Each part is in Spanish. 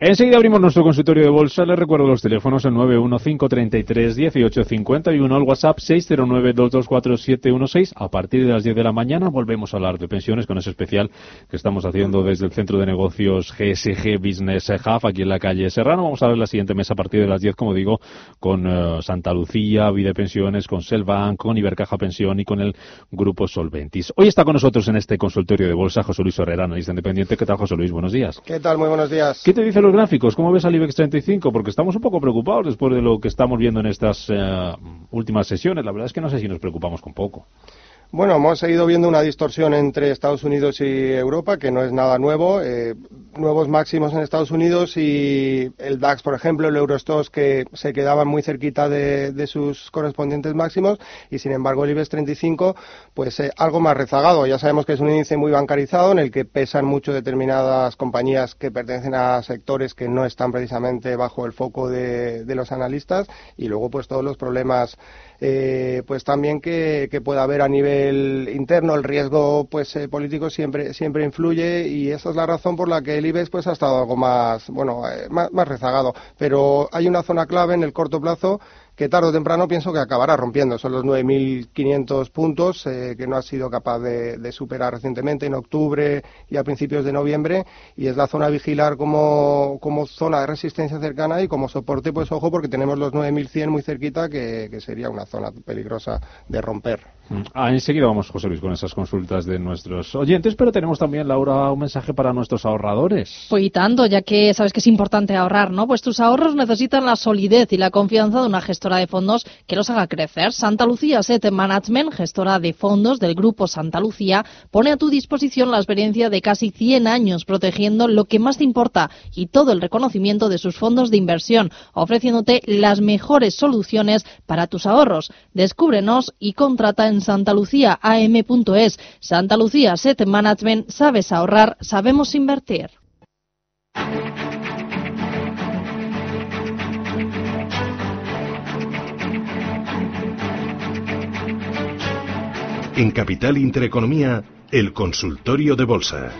Enseguida abrimos nuestro consultorio de bolsa. Les recuerdo los teléfonos el 915331851, el WhatsApp 609224716. A partir de las 10 de la mañana volvemos a hablar de pensiones con ese especial que estamos haciendo desde el Centro de Negocios GSG Business Hub aquí en la calle Serrano. Vamos a ver la siguiente mesa a partir de las 10, como digo, con eh, Santa Lucía, Vida Pensiones, con Selbank, con Ibercaja Pensión y con el Grupo Solventis. Hoy está con nosotros en este consultorio de bolsa José Luis Herrera, analista independiente. ¿Qué tal, José Luis? Buenos días. ¿Qué tal? Muy buenos días. ¿Qué te dice los gráficos? ¿Cómo ves al IBEX 35? Porque estamos un poco preocupados después de lo que estamos viendo en estas eh, últimas sesiones. La verdad es que no sé si nos preocupamos con poco. Bueno, hemos seguido viendo una distorsión entre Estados Unidos y Europa, que no es nada nuevo. Eh, nuevos máximos en Estados Unidos y el DAX, por ejemplo, el Eurostox, que se quedaban muy cerquita de, sus correspondientes máximos, y sin embargo el IBEX 35, pues eh, algo más rezagado. Ya sabemos que es un índice muy bancarizado, en el que pesan mucho determinadas compañías que pertenecen a sectores que no están precisamente bajo el foco de, de los analistas, y luego pues todos los problemas eh, pues también que, pueda haber a nivel interno el riesgo pues eh, político siempre siempre influye y esa es la razón por la que el IBEX pues ha estado algo más bueno eh, más rezagado. Pero hay una zona clave en el corto plazo que tarde o temprano pienso que acabará rompiendo. Son los 9.500 puntos eh, que no ha sido capaz de, superar recientemente en octubre y a principios de noviembre y es la zona a vigilar como, como zona de resistencia cercana y como soporte, pues ojo, porque tenemos los 9.100 muy cerquita que, sería una zona peligrosa de romper. Mm. Ah, enseguida vamos, José Luis, con esas consultas de nuestros oyentes, pero tenemos también, Laura, un mensaje para nuestros ahorradores. Pues tanto, ya que sabes que es importante ahorrar, ¿no? Pues tus ahorros necesitan la solidez y la confianza de una gestora de fondos que los haga crecer. Santa Lucía Asset Management, gestora de fondos del grupo Santa Lucía, pone a tu disposición la experiencia de casi 100 años protegiendo lo que más te importa y todo el reconocimiento de sus fondos de inversión, ofreciéndote las mejores soluciones para tus ahorros. Descúbrenos y contrata en santaluciaam.es. Santa Lucía Asset Management, sabes ahorrar, sabemos invertir. En Capital Intereconomía, el consultorio de bolsa.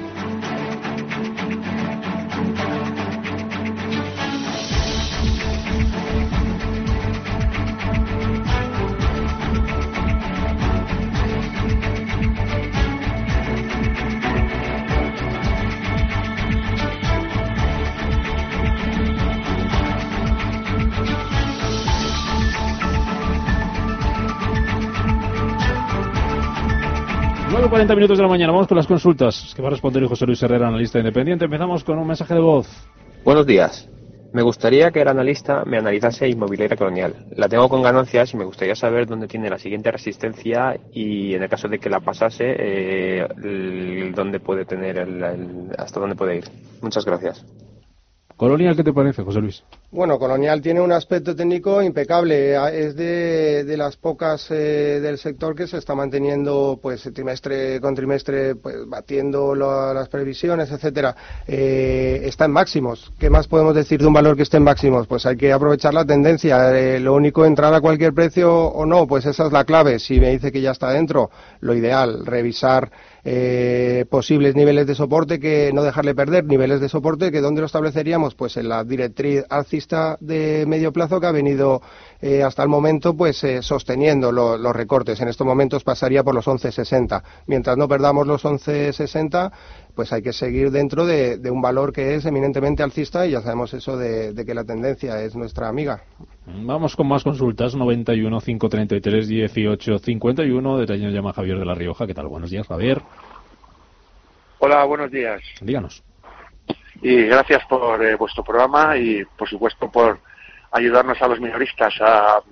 40 minutos de la mañana. Vamos con las consultas que va a responder José Luis Herrera, analista independiente. Empezamos con un mensaje de voz. Buenos días. Me gustaría que el analista me analizase inmobiliaria colonial. La tengo con ganancias y me gustaría saber dónde tiene la siguiente resistencia y en el caso de que la pasase, eh, dónde puede tener hasta dónde puede ir. Muchas gracias. Colonial, ¿qué te parece, José Luis? Bueno, Colonial tiene un aspecto técnico impecable. Es de, las pocas eh, del sector que se está manteniendo, pues, trimestre con trimestre, pues, batiendo las previsiones, etcétera. Eh, está en máximos. ¿Qué más podemos decir de un valor que esté en máximos? Pues hay que aprovechar la tendencia. Eh, lo único, entrar a cualquier precio o no, pues esa es la clave. Si me dice que ya está dentro, lo ideal, revisar eh, posibles niveles de soporte que no dejarle perder, niveles de soporte que dónde lo estableceríamos, pues en la directriz alcista de medio plazo que ha venido eh, hasta el momento pues eh, sosteniendo los recortes. En estos momentos pasaría por los 11.60. Mientras no perdamos los 11.60, pues hay que seguir dentro de, un valor que es eminentemente alcista y ya sabemos eso de, que la tendencia es nuestra amiga. Vamos con más consultas. 91 533 18 51. Detalle llama Javier de la Rioja. ¿Qué tal? Buenos días, Javier. Hola, buenos días. Díganos. Y gracias por eh, vuestro programa y, por supuesto, por ayudarnos a los minoristas a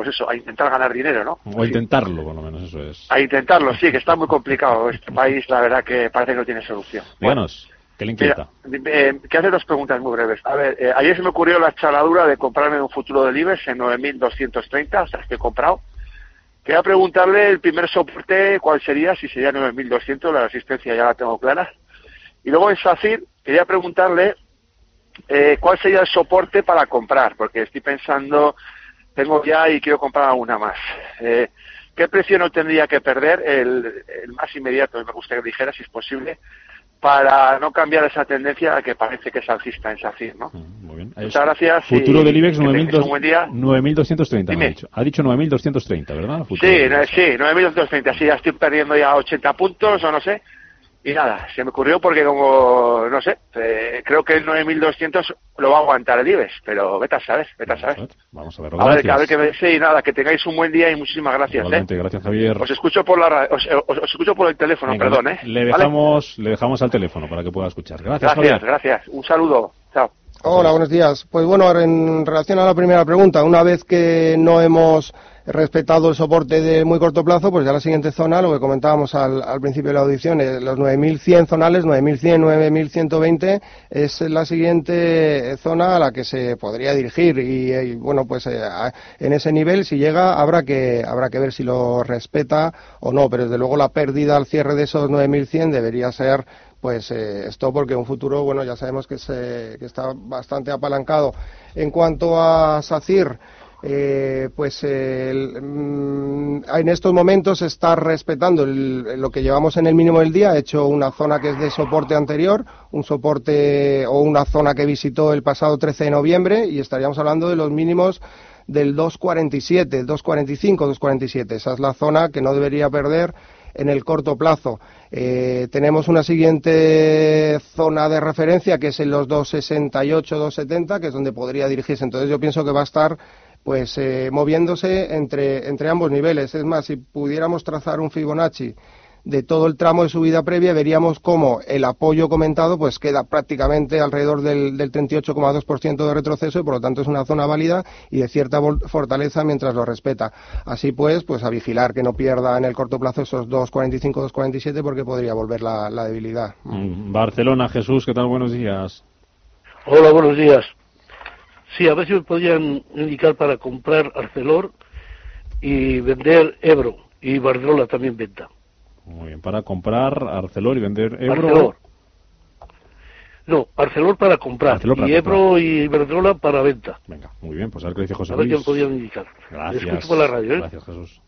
pues eso, a intentar ganar dinero, ¿no? O a intentarlo, por lo menos, eso es. A intentarlo, sí, que está muy complicado. Este país, la verdad, que parece que no tiene solución. Díganos, ¿qué le inquieta? Eh, que hace dos preguntas muy breves. A ver, eh, ayer se me ocurrió la chaladura de comprarme un futuro de Libres en 9.230, o sea, que he comprado. Quería preguntarle el primer soporte, cuál sería, si sería 9.200, la resistencia ya la tengo clara. Y luego en SACIR, quería preguntarle eh, cuál sería el soporte para comprar, porque estoy pensando tengo ya y quiero comprar una más. Eh, ¿Qué precio no tendría que perder? El, más inmediato, me gustaría que dijera, si es posible, para no cambiar esa tendencia que parece que es alcista en SACIR, ¿no? Muy bien. Muchas gracias. Futuro y del IBEX que tengáis un buen día. 9.230, me ha dicho. Ha dicho 9.230, ¿verdad? Futuro Sí, sí, 9.230. Sí, ya estoy perdiendo ya 80 puntos o no sé. Y nada, se me ocurrió porque como, no sé, eh, creo que el 9.200 lo va a aguantar el IBEX, pero vete a saber, vete a saber. Vamos a ver. A ver, a ver qué me dice y nada, que tengáis un buen día y muchísimas gracias, Igualmente, ¿eh? gracias Javier. Os escucho por la ra- os, os- os escucho por el teléfono, Venga, perdón, ¿eh? Le ¿Vale? dejamos, le dejamos al teléfono para que pueda escuchar. Gracias, Gracias, Javier. gracias. Un saludo. Chao. Hola, buenos días. Pues bueno, en relación a la primera pregunta, una vez que no hemos respetado el soporte de muy corto plazo, pues ya la siguiente zona, lo que comentábamos al, al principio de la audición, los 9.100 zonales, 9.100, 9.120, es la siguiente zona a la que se podría dirigir y, eh, y, bueno, pues eh, en ese nivel, si llega, habrá que, habrá que ver si lo respeta o no, pero desde luego la pérdida al cierre de esos 9.100 debería ser pues eh, esto porque un futuro, bueno, ya sabemos que, se, que está bastante apalancado. En cuanto a SACIR, eh, pues eh, mm, en estos momentos se está respetando el- lo que llevamos en el mínimo del día, ha hecho una zona que es de soporte anterior, un soporte o una zona que visitó el pasado 13 de noviembre y estaríamos hablando de los mínimos del 2.47, 2.45, 2.47. Esa es la zona que no debería perder en el corto plazo. Eh, tenemos una siguiente zona de referencia que es en los 268, 270, que es donde podría dirigirse. Entonces yo pienso que va a estar pues eh, moviéndose entre, entre ambos niveles. Es más, si pudiéramos trazar un Fibonacci de todo el tramo de subida previa, veríamos cómo el apoyo comentado pues queda prácticamente alrededor del, del 38,2% de retroceso y por lo tanto es una zona válida y de cierta fortaleza mientras lo respeta. Así pues, pues a vigilar que no pierda en el corto plazo esos 2,45, 2,47 porque podría volver la, la debilidad. Mm, Barcelona, Jesús, ¿qué tal? Buenos días. Hola, buenos días. Sí, a ver si me podían indicar para comprar Arcelor y vender Ebro y Bardrola también venta. Muy bien, para comprar Arcelor y vender Ebro. Arcelor. No, Arcelor para comprar Arcelor para y Ebro y Iberdrola para venta. Venga, muy bien, pues a ver qué dice José A ver qué Luis. podían indicar. Gracias. Escucho por la radio, ¿eh? Gracias, Jesús.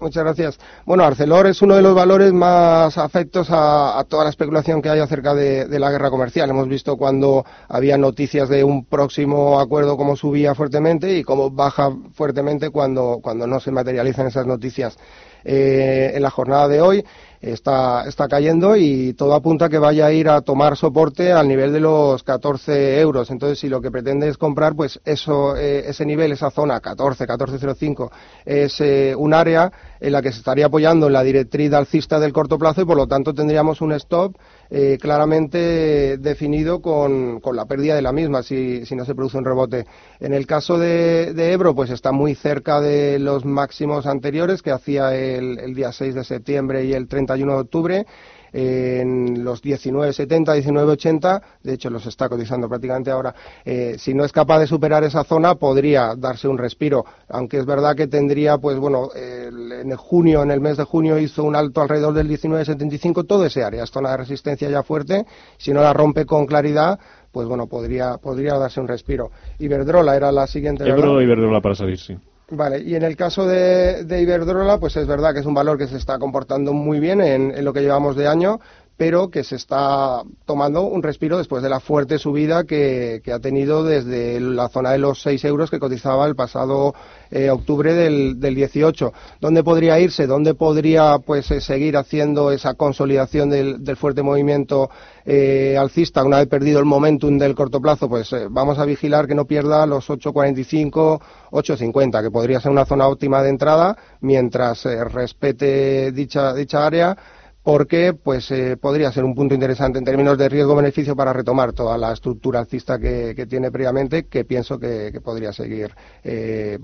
Muchas gracias. Bueno, Arcelor es uno de los valores más afectos a, a toda la especulación que hay acerca de, de la guerra comercial. Hemos visto cuando había noticias de un próximo acuerdo cómo subía fuertemente y cómo baja fuertemente cuando, cuando no se materializan esas noticias. Eh, en la jornada de hoy está, está cayendo y todo apunta a que vaya a ir a tomar soporte al nivel de los 14 euros. Entonces, si lo que pretende es comprar, pues eso, eh, ese nivel, esa zona, 14, 14,05, es eh, un área en la que se estaría apoyando en la directriz alcista del corto plazo y por lo tanto tendríamos un stop eh, claramente definido con, con la pérdida de la misma si, si no se produce un rebote. En el caso de, de Ebro, pues está muy cerca de los máximos anteriores que hacía el, el día 6 de septiembre y el 31 de octubre en los 19.70, 19.80, de hecho los está cotizando prácticamente ahora, eh, si no es capaz de superar esa zona podría darse un respiro, aunque es verdad que tendría, pues bueno, el- en el junio, en el mes de junio hizo un alto alrededor del 19.75, todo ese área, es zona de resistencia ya fuerte, si no la rompe con claridad, pues bueno, podría, podría darse un respiro. Iberdrola era la siguiente. Ebro Iberdrola para salir, sí. Vale, y en el caso de, de Iberdrola, pues es verdad que es un valor que se está comportando muy bien en, en lo que llevamos de año, pero que se está tomando un respiro después de la fuerte subida que, que ha tenido desde la zona de los 6 euros que cotizaba el pasado eh, octubre del, del 18. ¿Dónde podría irse? ¿Dónde podría pues eh, seguir haciendo esa consolidación del, del fuerte movimiento eh, alcista una vez perdido el momentum del corto plazo? Pues eh, vamos a vigilar que no pierda los 8.45, 8.50, que podría ser una zona óptima de entrada mientras eh, respete dicha, dicha área porque pues eh, podría ser un punto interesante en términos de riesgo-beneficio para retomar toda la estructura alcista que, que tiene previamente, que pienso que, que podría seguir eh,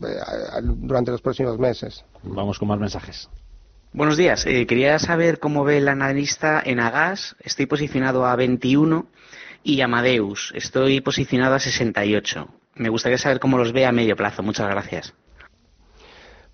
durante los próximos meses. Vamos con más mensajes. Buenos días. Eh, quería saber cómo ve el analista en Agas. Estoy posicionado a 21 y Amadeus. Estoy posicionado a 68. Me gustaría saber cómo los ve a medio plazo. Muchas gracias.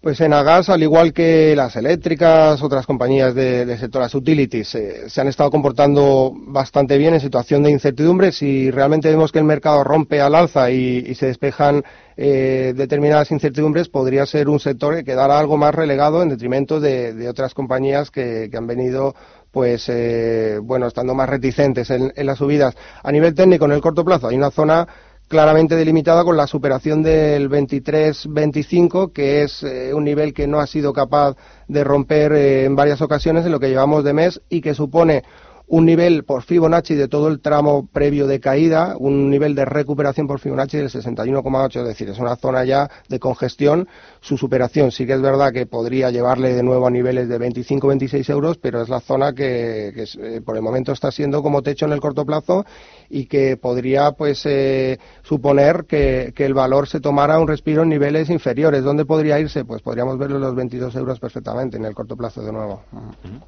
Pues en Agas, al igual que las eléctricas, otras compañías de- del sector, las utilities, eh, se han estado comportando bastante bien en situación de incertidumbre. Si realmente vemos que el mercado rompe al alza y, y se despejan eh, determinadas incertidumbres, podría ser un sector que quedará algo más relegado en detrimento de, de otras compañías que, que han venido pues eh, bueno, estando más reticentes en, las subidas. A nivel técnico, en el corto plazo, hay una zona claramente delimitada con la superación del 23-25, que es eh, un nivel que no ha sido capaz de romper eh, en varias ocasiones en lo que llevamos de mes y que supone un nivel por Fibonacci de todo el tramo previo de caída, un nivel de recuperación por Fibonacci del 61,8, es decir, es una zona ya de congestión. Su superación sí que es verdad que podría llevarle de nuevo a niveles de 25-26 euros, pero es la zona que, eh, por el momento está siendo como techo en el corto plazo y que podría pues eh, suponer que, que, el valor se tomara un respiro en niveles inferiores. ¿Dónde podría irse? Pues podríamos verlo en los 22 euros perfectamente en el corto plazo de nuevo.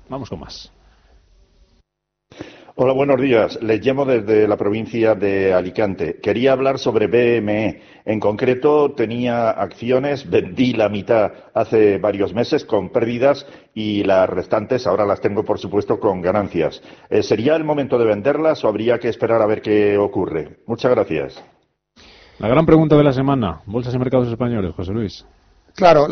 Vamos con más. Hola, buenos días. Les llamo desde la provincia de Alicante. Quería hablar sobre BME. En concreto, tenía acciones, vendí la mitad hace varios meses con pérdidas y las restantes ahora las tengo, por supuesto, con ganancias. Eh, ¿Sería el momento de venderlas o habría que esperar a ver qué ocurre? Muchas gracias. La gran pregunta de la semana. Bolsas y mercados españoles, José Luis. Claro,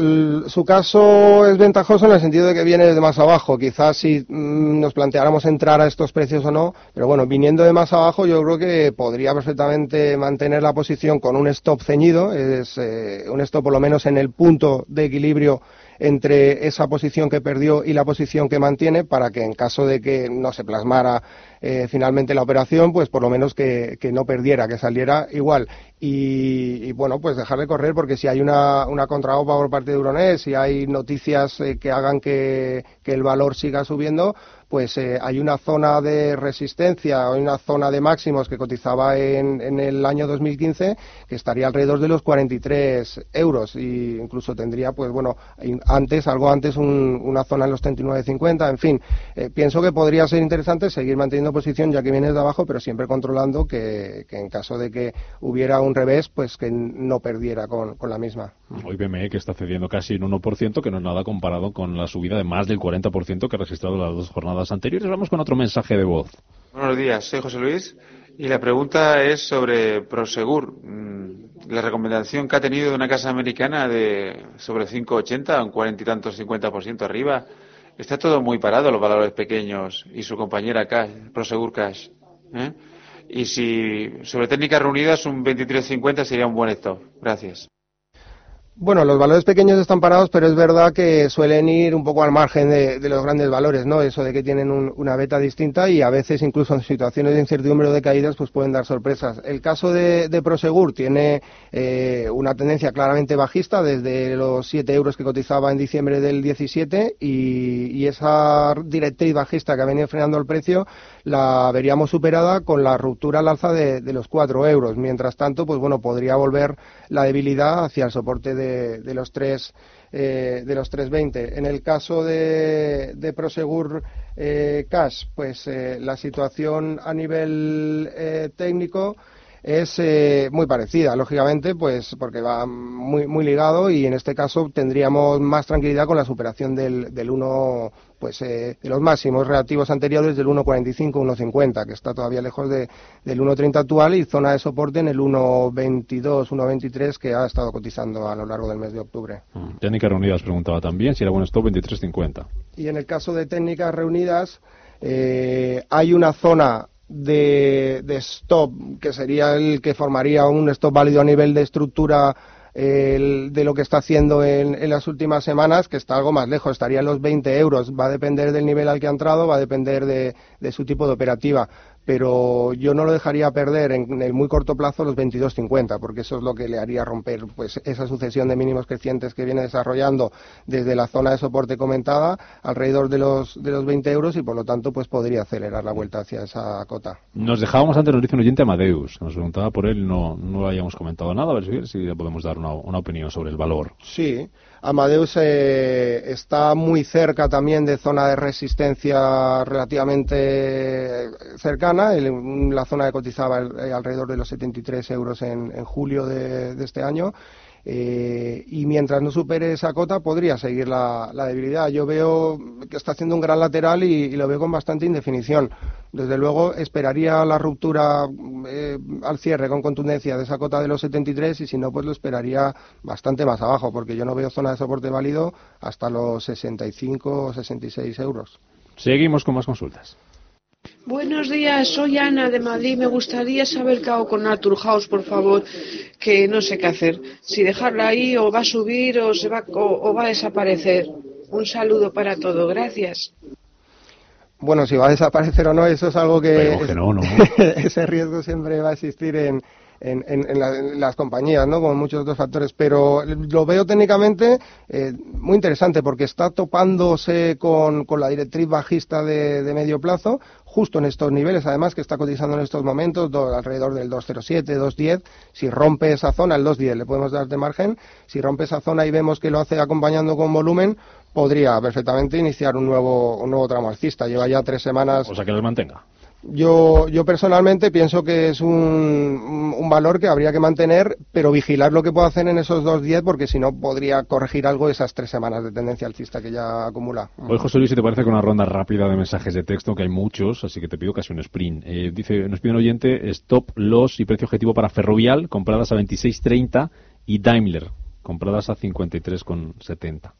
su caso es ventajoso en el sentido de que viene de más abajo. Quizás si mm, nos planteáramos entrar a estos precios o no, pero bueno, viniendo de más abajo yo creo que podría perfectamente mantener la posición con un stop ceñido, es eh, un stop por lo menos en el punto de equilibrio entre esa posición que perdió y la posición que mantiene para que en caso de que no se plasmara eh, finalmente la operación, pues por lo menos que, no perdiera, que saliera igual. Y, bueno, pues dejarle correr porque si hay una, una contraopa por parte de Euronet, si hay noticias eh, que hagan que, que el valor siga subiendo, pues eh, hay una zona de resistencia, hay una zona de máximos que cotizaba en, en, el año 2015 que estaría alrededor de los 43 euros e incluso tendría, pues bueno, antes, algo antes, una zona en los 39.50, en fin, eh, pienso que podría ser interesante seguir manteniendo posición ya que viene de abajo, pero siempre controlando que, en caso de que hubiera un revés, pues que no perdiera con, con la misma. Hoy BME que está cediendo casi un 1%, que no es nada comparado con la subida de más del 40% que ha registrado las dos jornadas anteriores. Vamos con otro mensaje de voz. Buenos días, soy José Luis y la pregunta es sobre Prosegur. Mm, la recomendación que ha tenido de una casa americana de sobre 5,80, un cuarenta y tantos, 50% arriba. Está todo muy parado, los valores pequeños y su compañera Cash, Prosegur Cash. ¿eh? Y si sobre técnicas reunidas un 23,50 sería un buen stop. Gracias. Bueno, los valores pequeños están parados, pero es verdad que suelen ir un poco al margen de, los grandes valores, ¿no? Eso de que tienen una beta distinta y a veces incluso en situaciones de incertidumbre o de caídas pues pueden dar sorpresas. El caso de, Prosegur tiene eh, una tendencia claramente bajista desde los 7 euros que cotizaba en diciembre del 17 y, esa directriz bajista que ha venido frenando el precio la veríamos superada con la ruptura al alza de, de los 4 euros. Mientras tanto, pues bueno, podría volver la debilidad hacia el soporte de de, los tres eh, de los 320. En el caso de, de Prosegur eh, Cash, pues eh, la situación a nivel técnico es eh, muy parecida, lógicamente, pues porque va muy, muy ligado y en este caso tendríamos más tranquilidad con la superación del, del 1, pues eh, de los máximos relativos anteriores del 1.45, 1.50, que está todavía lejos de, del 1.30 actual y zona de soporte en el 1.22, 1.23 que ha estado cotizando a lo largo del mes de octubre. Mm. Técnicas reunidas preguntaba también si era buen stop 23.50. Y en el caso de técnicas reunidas, eh, hay una zona de, de, stop, que sería el que formaría un stop válido a nivel de estructura de lo que está haciendo en, las últimas semanas, que está algo más lejos, estaría en los 20 euros. Va a depender del nivel al que ha entrado, va a depender de, de su tipo de operativa pero yo no lo dejaría perder en el muy corto plazo los 22.50, porque eso es lo que le haría romper pues esa sucesión de mínimos crecientes que viene desarrollando desde la zona de soporte comentada alrededor de los de los 20 euros y por lo tanto pues podría acelerar la vuelta hacia esa cota. Nos dejábamos antes, nos dice un oyente Amadeus, nos preguntaba por él, no, no habíamos comentado nada, a ver si, si le podemos dar una, una opinión sobre el valor. Sí, Amadeus eh, está muy cerca también de zona de resistencia relativamente cercana, la zona que cotizaba eh, alrededor de los 73 euros en, julio de, este año. Eh, y mientras no supere esa cota podría seguir la, debilidad. Yo veo que está haciendo un gran lateral y, lo veo con bastante indefinición. Desde luego esperaría la ruptura eh, al cierre con contundencia de esa cota de los 73 y si no pues lo esperaría bastante más abajo porque yo no veo zona de soporte válido hasta los 65 o 66 euros. Seguimos con más consultas. Buenos días, soy Ana de Madrid. Me gustaría saber qué hago con Naturhaus, por favor, que no sé qué hacer. Si dejarla ahí o va a subir o, se va, o, o va a desaparecer. Un saludo para todo. Gracias. Bueno, si va a desaparecer o no, eso es algo que... Que no, no. ese riesgo siempre va a existir en, en, en, en la- en las compañías, ¿no? Como muchos otros factores. Pero lo veo técnicamente eh, muy interesante porque está topándose con, con la directriz bajista de, de medio plazo, justo en estos niveles, además, que está cotizando en estos momentos, do- alrededor del 207, 210. Si rompe esa zona, el 210 le podemos dar de margen. Si rompe esa zona y vemos que lo hace acompañando con volumen, podría perfectamente iniciar un nuevo, un nuevo tramo alcista. Lleva ya tres semanas. O sea, que los mantenga. Yo, yo personalmente pienso que es un, valor que habría que mantener, pero vigilar lo que puede hacer en esos 2.10, porque si no podría corregir algo esas tres semanas de tendencia alcista que ya acumula. Hoy, José Luis, si te parece con una ronda rápida de mensajes de texto, que hay muchos, así que te pido casi un sprint. Eh, dice, nos pide un oyente, stop, loss y precio objetivo para Ferrovial, compradas a 26.30, y Daimler, compradas a 53,70.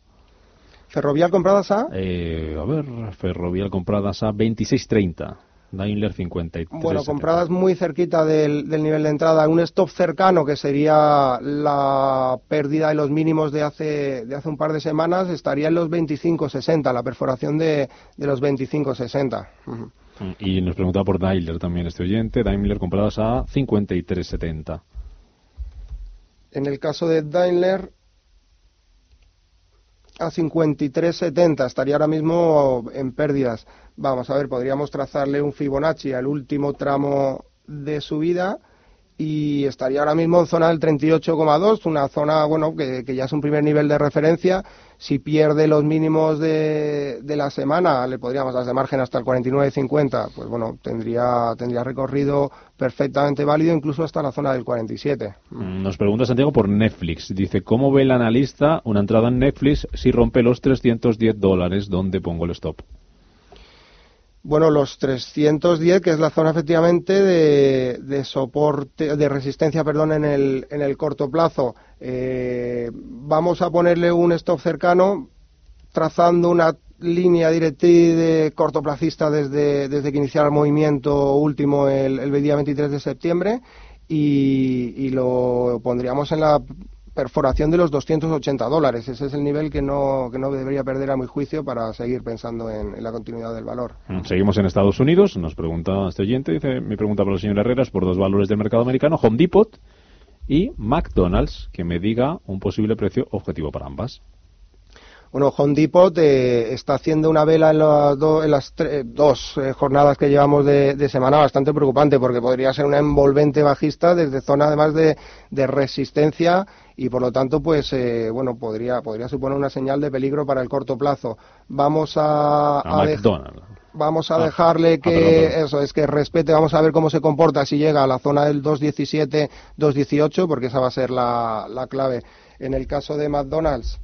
Ferrovial compradas a. Eh, a ver, Ferrovial compradas a 26.30, Daimler 53. Bueno, compradas muy cerquita del, del nivel de entrada, un stop cercano que sería la pérdida de los mínimos de hace, de hace un par de semanas, estaría en los 25.60, la perforación de, de los 25.60. Ujú. Y nos preguntaba por Daimler también este oyente, Daimler compradas a 53.70. En el caso de Daimler, a 53.70 estaría ahora mismo en pérdidas. Vamos a ver, podríamos trazarle un Fibonacci al último tramo de subida y estaría ahora mismo en zona del 38,2, una zona bueno que, que ya es un primer nivel de referencia. Si pierde los mínimos de, de la semana, le podríamos dar de margen hasta el 49,50, pues bueno, tendría, tendría recorrido perfectamente válido incluso hasta la zona del 47. Mm, Nos pregunta Santiago por Netflix. Dice, ¿cómo ve el analista una entrada en Netflix si rompe los 310 dólares? ¿Dónde pongo el stop? Bueno, los 310, que es la zona efectivamente de, de soporte, de resistencia, perdón, en el, en el corto plazo. Eh, vamos a ponerle un stop cercano, trazando una línea directriz de cortoplacista desde, desde que iniciara el movimiento último el, día 23 de septiembre y, lo pondríamos en la perforación de los 280 dólares. Ese es el nivel que no, que no debería perder a mi juicio para seguir pensando en, en la continuidad del valor. Mm, Seguimos en Estados Unidos. Nos pregunta este oyente, dice, mi pregunta para el señor Herreras por dos valores del mercado americano, Home Depot y McDonald's, que me diga un posible precio objetivo para ambas. Bueno, Home Depot eh, está haciendo una vela en, las do- en las tre- dos eh, jornadas que llevamos de, de semana bastante preocupante porque podría ser una envolvente bajista desde zona además de, de resistencia y por lo tanto pues eh, bueno podría podría suponer una señal de peligro para el corto plazo. Vamos a, A a McDonald's. Vamos a Ah. dejarle que Ah, perdón. eso es que respete, vamos a ver cómo se comporta si llega a la zona del 2.17, 2.18, porque esa va a ser la, la clave. En el caso de McDonald's,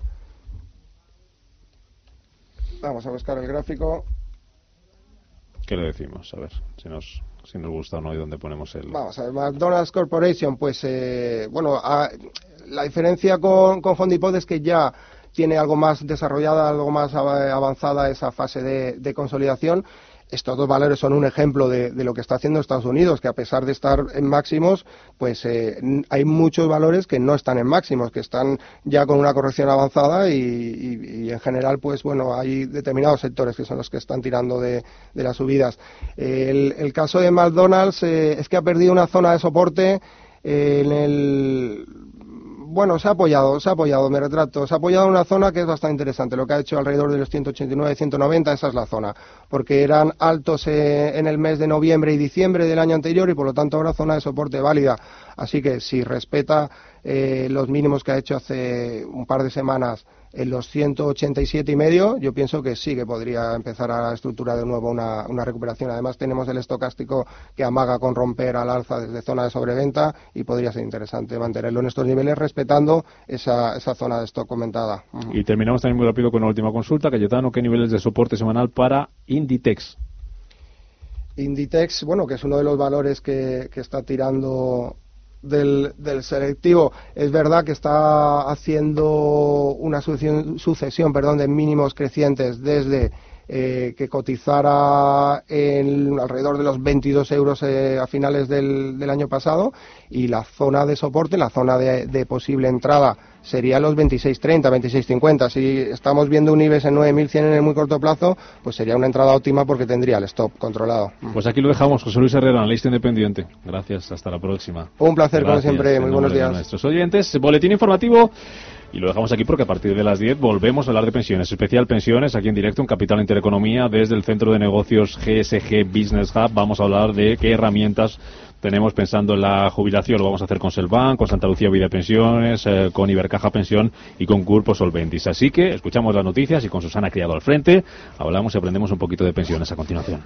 vamos a buscar el gráfico. ¿Qué le decimos? A ver, si nos, si nos gusta o no y dónde ponemos el... Vamos a ver, McDonald's Corporation, pues eh, bueno, a- la diferencia con, con Depot es que ya tiene algo más desarrollada, algo más av- avanzada esa fase de, consolidación. Estos dos valores son un ejemplo de, lo que está haciendo Estados Unidos, que a pesar de estar en máximos, pues eh, hay muchos valores que no están en máximos, que están ya con una corrección avanzada y, en general, pues bueno, hay determinados sectores que son los que están tirando de, de las subidas. El, el caso de McDonald's eh, es que ha perdido una zona de soporte eh, en el bueno, se ha apoyado, se ha apoyado, me retrato, se ha apoyado una zona que es bastante interesante, lo que ha hecho alrededor de los 189, 190, esa es la zona, porque eran altos eh, en el mes de noviembre y diciembre del año anterior y por lo tanto ahora zona de soporte válida. Así que si respeta eh, los mínimos que ha hecho hace un par de semanas en los 187 y medio, yo pienso que sí que podría empezar a estructurar de nuevo una, una recuperación. Además tenemos el estocástico que amaga con romper al alza desde zona de sobreventa y podría ser interesante mantenerlo en estos niveles respetando esa, esa zona de stock comentada. Y terminamos también muy rápido con una última consulta. Cayetano, ¿qué niveles de soporte semanal para Inditex? Inditex, bueno, que es uno de los valores que, que está tirando del, del selectivo. Es verdad que está haciendo una sucesión, sucesión perdón, de mínimos crecientes desde eh, que cotizara en alrededor de los 22 euros eh, a finales del, del, año pasado y la zona de soporte, la zona de, de posible entrada sería los 26.30, 26.50. Si estamos viendo un IBEX en 9.100 en el muy corto plazo, pues sería una entrada óptima porque tendría el stop controlado. Pues aquí lo dejamos, José Luis Herrera, analista independiente. Gracias, hasta la próxima. Un placer, como siempre. Muy buenos días. nuestros oyentes, boletín informativo. Y lo dejamos aquí porque a partir de las 10 volvemos a hablar de pensiones, especial pensiones, aquí en directo en Capital Intereconomía desde el Centro de Negocios GSG Business Hub. Vamos a hablar de qué herramientas tenemos pensando en la jubilación. Lo vamos a hacer con Selvan, con Santa Lucía Vida Pensiones, eh, con Ibercaja Pensión y con Curpo Solventis. Así que escuchamos las noticias y con Susana Criado al frente hablamos y aprendemos un poquito de pensiones a continuación.